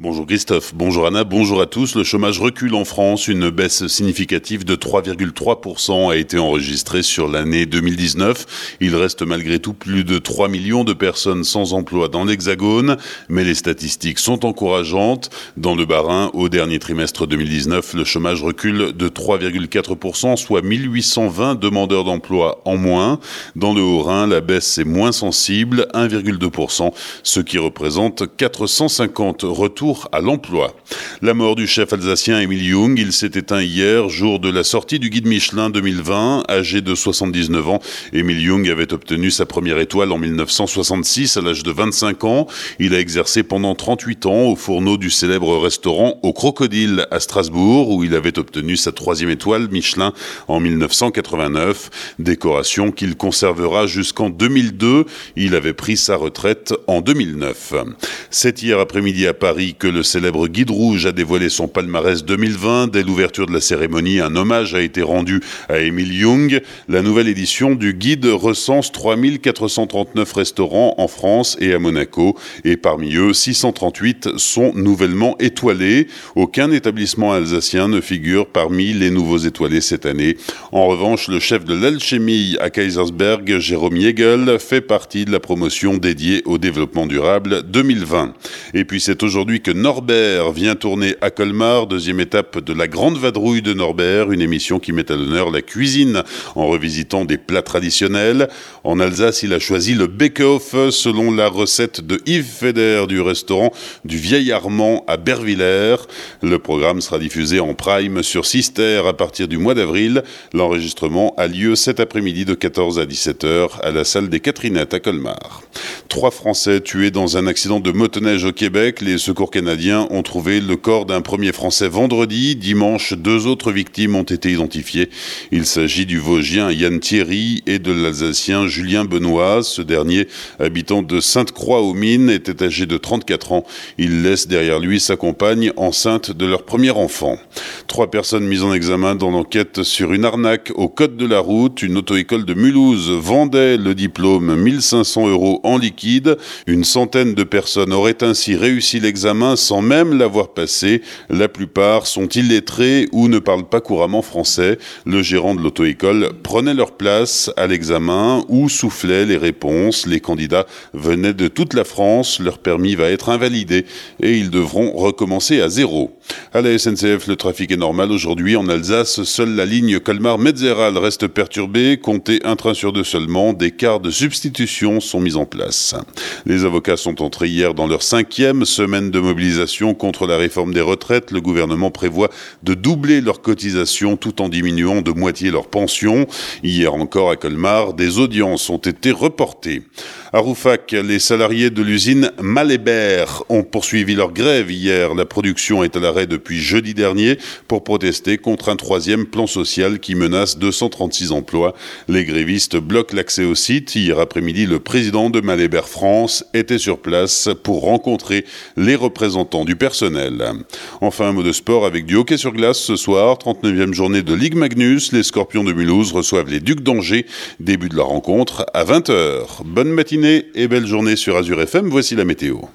Bonjour Christophe, bonjour Anna, bonjour à tous. Le chômage recule en France. Une baisse significative de 3,3% a été enregistrée sur l'année 2019. Il reste malgré tout plus de 3 millions de personnes sans emploi dans l'Hexagone, mais les statistiques sont encourageantes. Dans le Bas-Rhin, au dernier trimestre 2019, le chômage recule de 3,4%, soit 1820 demandeurs d'emploi en moins. Dans le Haut-Rhin, la baisse est moins sensible, 1,2%, ce qui représente 450 retours à l'emploi. La mort du chef alsacien Émile Jung, il s'est éteint hier, jour de la sortie du guide Michelin 2020, âgé de 79 ans. Émile Jung avait obtenu sa première étoile en 1966 à l'âge de 25 ans. Il a exercé pendant 38 ans au fourneau du célèbre restaurant au Crocodile à Strasbourg, où il avait obtenu sa troisième étoile Michelin en 1989, décoration qu'il conservera jusqu'en 2002. Il avait pris sa retraite en 2009. C'est hier après-midi à Paris que le célèbre Guide Rouge a dévoilé son palmarès 2020. Dès l'ouverture de la cérémonie, un hommage a été rendu à Émile Young. La nouvelle édition du guide recense 3439 restaurants en France et à Monaco. Et parmi eux, 638 sont nouvellement étoilés. Aucun établissement alsacien ne figure parmi les nouveaux étoilés cette année. En revanche, le chef de l'alchimie à Kaisersberg, Jérôme Yegel, fait partie de la promotion dédiée au développement durable 2020. Et puis c'est aujourd'hui que Norbert vient tourner à Colmar, deuxième étape de la Grande Vadrouille de Norbert, une émission qui met à l'honneur la cuisine en revisitant des plats traditionnels. En Alsace, il a choisi le bake-off selon la recette de Yves Feder du restaurant du Vieil Armand à Bervillers. Le programme sera diffusé en prime sur Sister à partir du mois d'avril. L'enregistrement a lieu cet après-midi de 14 à 17h à la salle des Catherinettes à Colmar. Trois Français tués dans un accident de motoneige au Québec. Les secours canadiens ont trouvé le corps d'un premier Français vendredi. Dimanche, deux autres victimes ont été identifiées. Il s'agit du Vosgien Yann Thierry et de l'Alsacien Julien Benoît. Ce dernier, habitant de Sainte-Croix-aux-Mines, était âgé de 34 ans. Il laisse derrière lui sa compagne enceinte de leur premier enfant. Trois personnes mises en examen dans l'enquête sur une arnaque au code de la route. Une auto-école de Mulhouse vendait le diplôme 1500 euros en liquide. Une centaine de personnes auraient ainsi réussi l'examen sans même l'avoir passé. La plupart sont illettrés ou ne parlent pas couramment français. Le gérant de l'auto-école prenait leur place à l'examen ou soufflait les réponses. Les candidats venaient de toute la France. Leur permis va être invalidé et ils devront recommencer à zéro. À la SNCF, le trafic est normal aujourd'hui. En Alsace, seule la ligne Colmar-Metzeral reste perturbée. Comptez un train sur deux seulement. Des quarts de substitution sont mis en place. Les avocats sont entrés hier dans leur cinquième semaine de mobilisation contre la réforme des retraites. Le gouvernement prévoit de doubler leurs cotisations tout en diminuant de moitié leurs pensions. Hier encore à Colmar, des audiences ont été reportées. À Roufac, les salariés de l'usine Malébert ont poursuivi leur grève hier. La production est à l'arrêt depuis jeudi dernier pour protester contre un troisième plan social qui menace 236 emplois. Les grévistes bloquent l'accès au site. Hier après-midi, le président de Malébert France était sur place pour rencontrer les représentants du personnel. Enfin, un mot de sport avec du hockey sur glace ce soir, 39e journée de Ligue Magnus. Les Scorpions de Mulhouse reçoivent les Ducs d'Angers. Début de la rencontre à 20h. Bonne et belle journée sur Azure FM. Voici la météo.